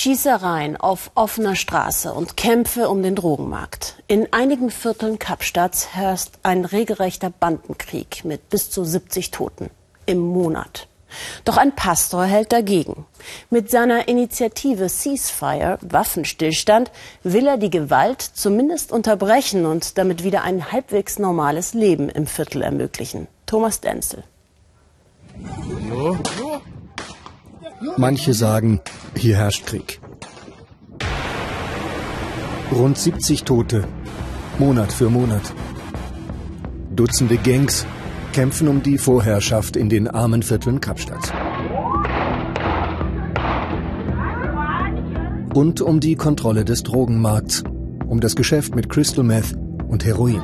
Schießereien auf offener Straße und Kämpfe um den Drogenmarkt. In einigen Vierteln Kapstadts herrscht ein regelrechter Bandenkrieg mit bis zu 70 Toten im Monat. Doch ein Pastor hält dagegen. Mit seiner Initiative Ceasefire, Waffenstillstand, will er die Gewalt zumindest unterbrechen und damit wieder ein halbwegs normales Leben im Viertel ermöglichen. Thomas Denzel. Manche sagen, hier herrscht Krieg. Rund 70 Tote, Monat für Monat. Dutzende Gangs kämpfen um die Vorherrschaft in den armen Vierteln Kapstadts. Und um die Kontrolle des Drogenmarkts, um das Geschäft mit Crystal Meth und Heroin.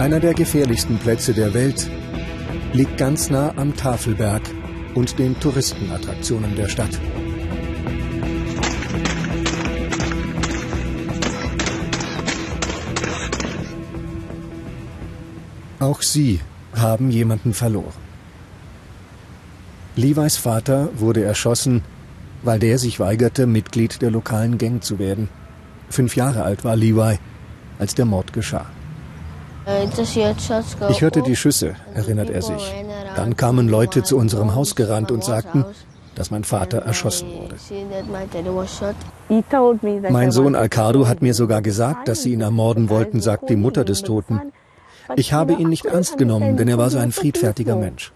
Einer der gefährlichsten Plätze der Welt liegt ganz nah am Tafelberg und den Touristenattraktionen der Stadt. Auch sie haben jemanden verloren. Levis Vater wurde erschossen, weil der sich weigerte, Mitglied der lokalen Gang zu werden. Fünf Jahre alt war Levi, als der Mord geschah. Ich hörte die Schüsse, erinnert er sich. Dann kamen Leute zu unserem Haus gerannt und sagten, dass mein Vater erschossen wurde. Mein Sohn Alcado hat mir sogar gesagt, dass sie ihn ermorden wollten, sagt die Mutter des Toten. Ich habe ihn nicht ernst genommen, denn er war so ein friedfertiger Mensch.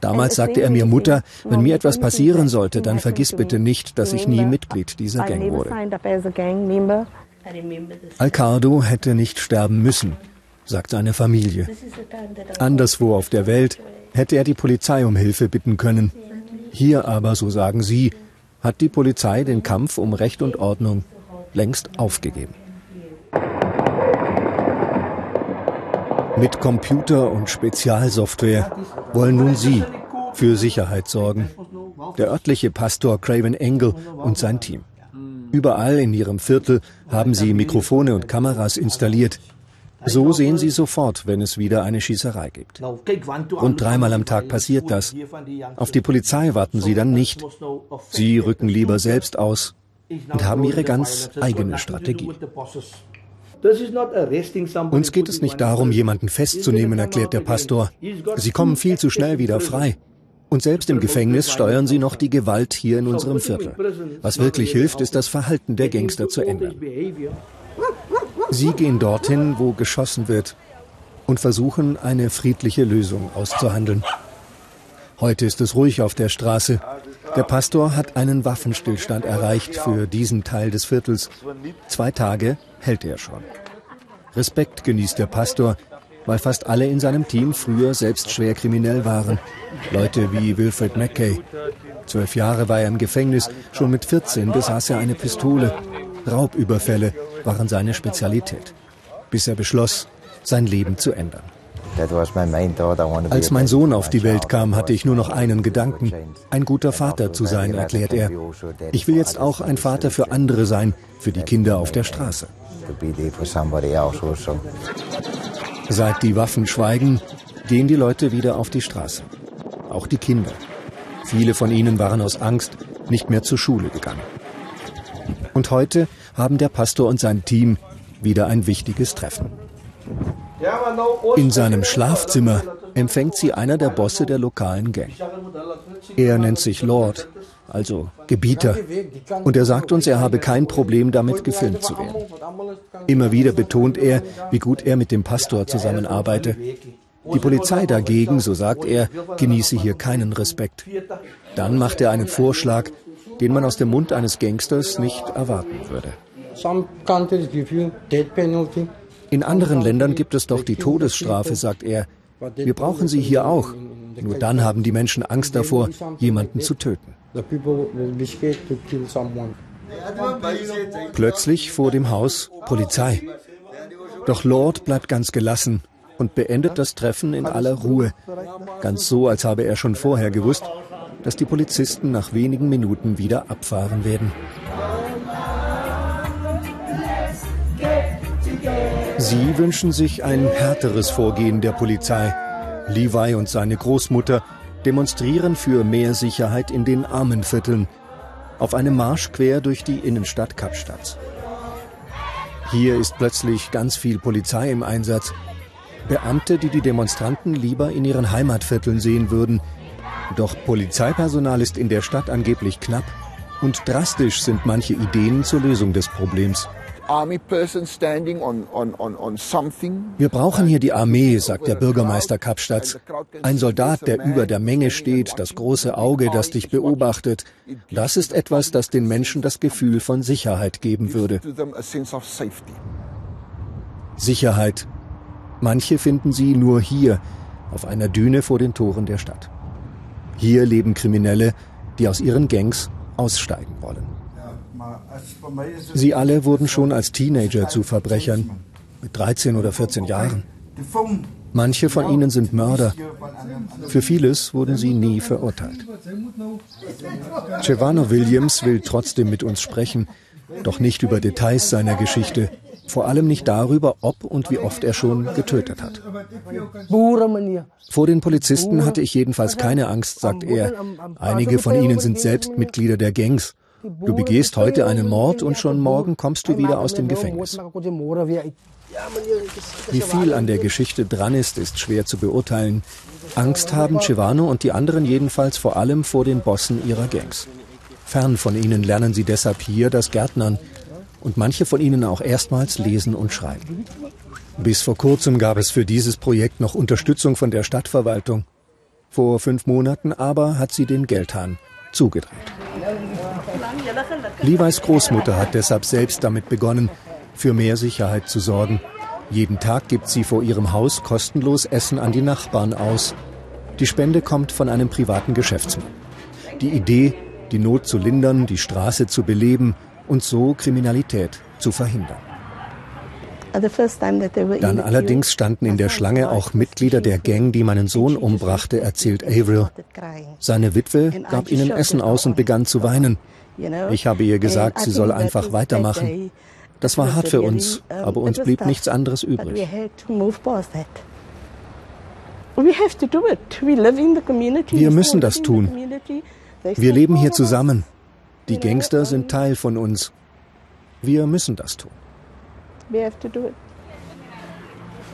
Damals sagte er mir, Mutter, wenn mir etwas passieren sollte, dann vergiss bitte nicht, dass ich nie Mitglied dieser Gang wurde. Alcardo hätte nicht sterben müssen sagt seine Familie. Anderswo auf der Welt hätte er die Polizei um Hilfe bitten können. Hier aber, so sagen sie, hat die Polizei den Kampf um Recht und Ordnung längst aufgegeben. Mit Computer und Spezialsoftware wollen nun sie für Sicherheit sorgen. Der örtliche Pastor Craven Engel und sein Team. Überall in ihrem Viertel haben sie Mikrofone und Kameras installiert, so sehen Sie sofort, wenn es wieder eine Schießerei gibt. Rund dreimal am Tag passiert das. Auf die Polizei warten Sie dann nicht. Sie rücken lieber selbst aus und haben ihre ganz eigene Strategie. Uns geht es nicht darum, jemanden festzunehmen, erklärt der Pastor. Sie kommen viel zu schnell wieder frei. Und selbst im Gefängnis steuern sie noch die Gewalt hier in unserem Viertel. Was wirklich hilft, ist das Verhalten der Gangster zu ändern. Sie gehen dorthin, wo geschossen wird und versuchen, eine friedliche Lösung auszuhandeln. Heute ist es ruhig auf der Straße. Der Pastor hat einen Waffenstillstand erreicht für diesen Teil des Viertels. Zwei Tage hält er schon. Respekt genießt der Pastor, weil fast alle in seinem Team früher selbst schwer kriminell waren. Leute wie Wilfred Mackay. Zwölf Jahre war er im Gefängnis, schon mit 14 besaß er eine Pistole. Raubüberfälle waren seine Spezialität, bis er beschloss, sein Leben zu ändern. Als mein Sohn auf die Welt kam, hatte ich nur noch einen Gedanken, ein guter Vater zu sein, erklärt er. Ich will jetzt auch ein Vater für andere sein, für die Kinder auf der Straße. Seit die Waffen schweigen, gehen die Leute wieder auf die Straße. Auch die Kinder. Viele von ihnen waren aus Angst nicht mehr zur Schule gegangen. Und heute haben der Pastor und sein Team wieder ein wichtiges Treffen. In seinem Schlafzimmer empfängt sie einer der Bosse der lokalen Gang. Er nennt sich Lord, also Gebieter, und er sagt uns, er habe kein Problem damit, gefilmt zu werden. Immer wieder betont er, wie gut er mit dem Pastor zusammenarbeite. Die Polizei dagegen, so sagt er, genieße hier keinen Respekt. Dann macht er einen Vorschlag, den man aus dem Mund eines Gangsters nicht erwarten würde. In anderen Ländern gibt es doch die Todesstrafe, sagt er. Wir brauchen sie hier auch. Nur dann haben die Menschen Angst davor, jemanden zu töten. Plötzlich vor dem Haus Polizei. Doch Lord bleibt ganz gelassen und beendet das Treffen in aller Ruhe. Ganz so, als habe er schon vorher gewusst, dass die Polizisten nach wenigen Minuten wieder abfahren werden. Sie wünschen sich ein härteres Vorgehen der Polizei. Levi und seine Großmutter demonstrieren für mehr Sicherheit in den Armenvierteln auf einem Marsch quer durch die Innenstadt Kapstadt. Hier ist plötzlich ganz viel Polizei im Einsatz. Beamte, die die Demonstranten lieber in ihren Heimatvierteln sehen würden. Doch Polizeipersonal ist in der Stadt angeblich knapp und drastisch sind manche Ideen zur Lösung des Problems. Wir brauchen hier die Armee, sagt der Bürgermeister Kapstadt. Ein Soldat, der über der Menge steht, das große Auge, das dich beobachtet. Das ist etwas, das den Menschen das Gefühl von Sicherheit geben würde. Sicherheit. Manche finden sie nur hier, auf einer Düne vor den Toren der Stadt. Hier leben Kriminelle, die aus ihren Gangs aussteigen wollen. Sie alle wurden schon als Teenager zu Verbrechern, mit 13 oder 14 Jahren. Manche von ihnen sind Mörder. Für vieles wurden sie nie verurteilt. Cevano Williams will trotzdem mit uns sprechen, doch nicht über Details seiner Geschichte, vor allem nicht darüber, ob und wie oft er schon getötet hat. Vor den Polizisten hatte ich jedenfalls keine Angst, sagt er. Einige von ihnen sind selbst Mitglieder der Gangs. Du begehst heute einen Mord und schon morgen kommst du wieder aus dem Gefängnis. Wie viel an der Geschichte dran ist, ist schwer zu beurteilen. Angst haben Cevano und die anderen jedenfalls vor allem vor den Bossen ihrer Gangs. Fern von ihnen lernen sie deshalb hier das Gärtnern und manche von ihnen auch erstmals lesen und schreiben. Bis vor kurzem gab es für dieses Projekt noch Unterstützung von der Stadtverwaltung. Vor fünf Monaten aber hat sie den Geldhahn zugedreht. Levi's Großmutter hat deshalb selbst damit begonnen, für mehr Sicherheit zu sorgen. Jeden Tag gibt sie vor ihrem Haus kostenlos Essen an die Nachbarn aus. Die Spende kommt von einem privaten Geschäftsmann. Die Idee, die Not zu lindern, die Straße zu beleben und so Kriminalität zu verhindern. Dann allerdings standen in der Schlange auch Mitglieder der Gang, die meinen Sohn umbrachte, erzählt Avril. Seine Witwe gab ihnen Essen aus und begann zu weinen. Ich habe ihr gesagt, sie soll einfach weitermachen. Das war hart für uns, aber uns blieb nichts anderes übrig. Wir müssen das tun. Wir leben hier zusammen. Die Gangster sind Teil von uns. Wir müssen das tun.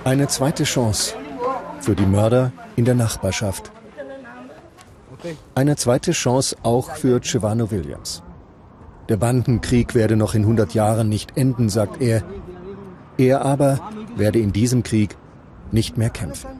Eine zweite Chance für die Mörder in der Nachbarschaft. Eine zweite Chance auch für Cevano Williams. Der Bandenkrieg werde noch in 100 Jahren nicht enden, sagt er. Er aber werde in diesem Krieg nicht mehr kämpfen.